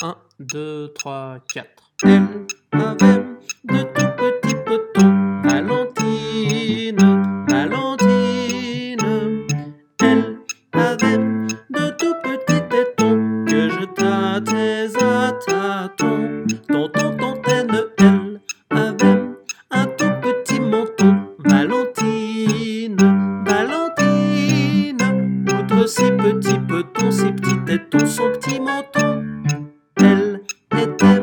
1, 2, 3, 4. Elle avait de tout petits potons. Valentine, Valentine. Elle avait de tout petits tétons que je tâtais à tâtons. Tonton, tontaine, elle avait un tout petit menton. Valentine, Valentine. Outre ses petits petons, ses petits tétons, son petit menton. it.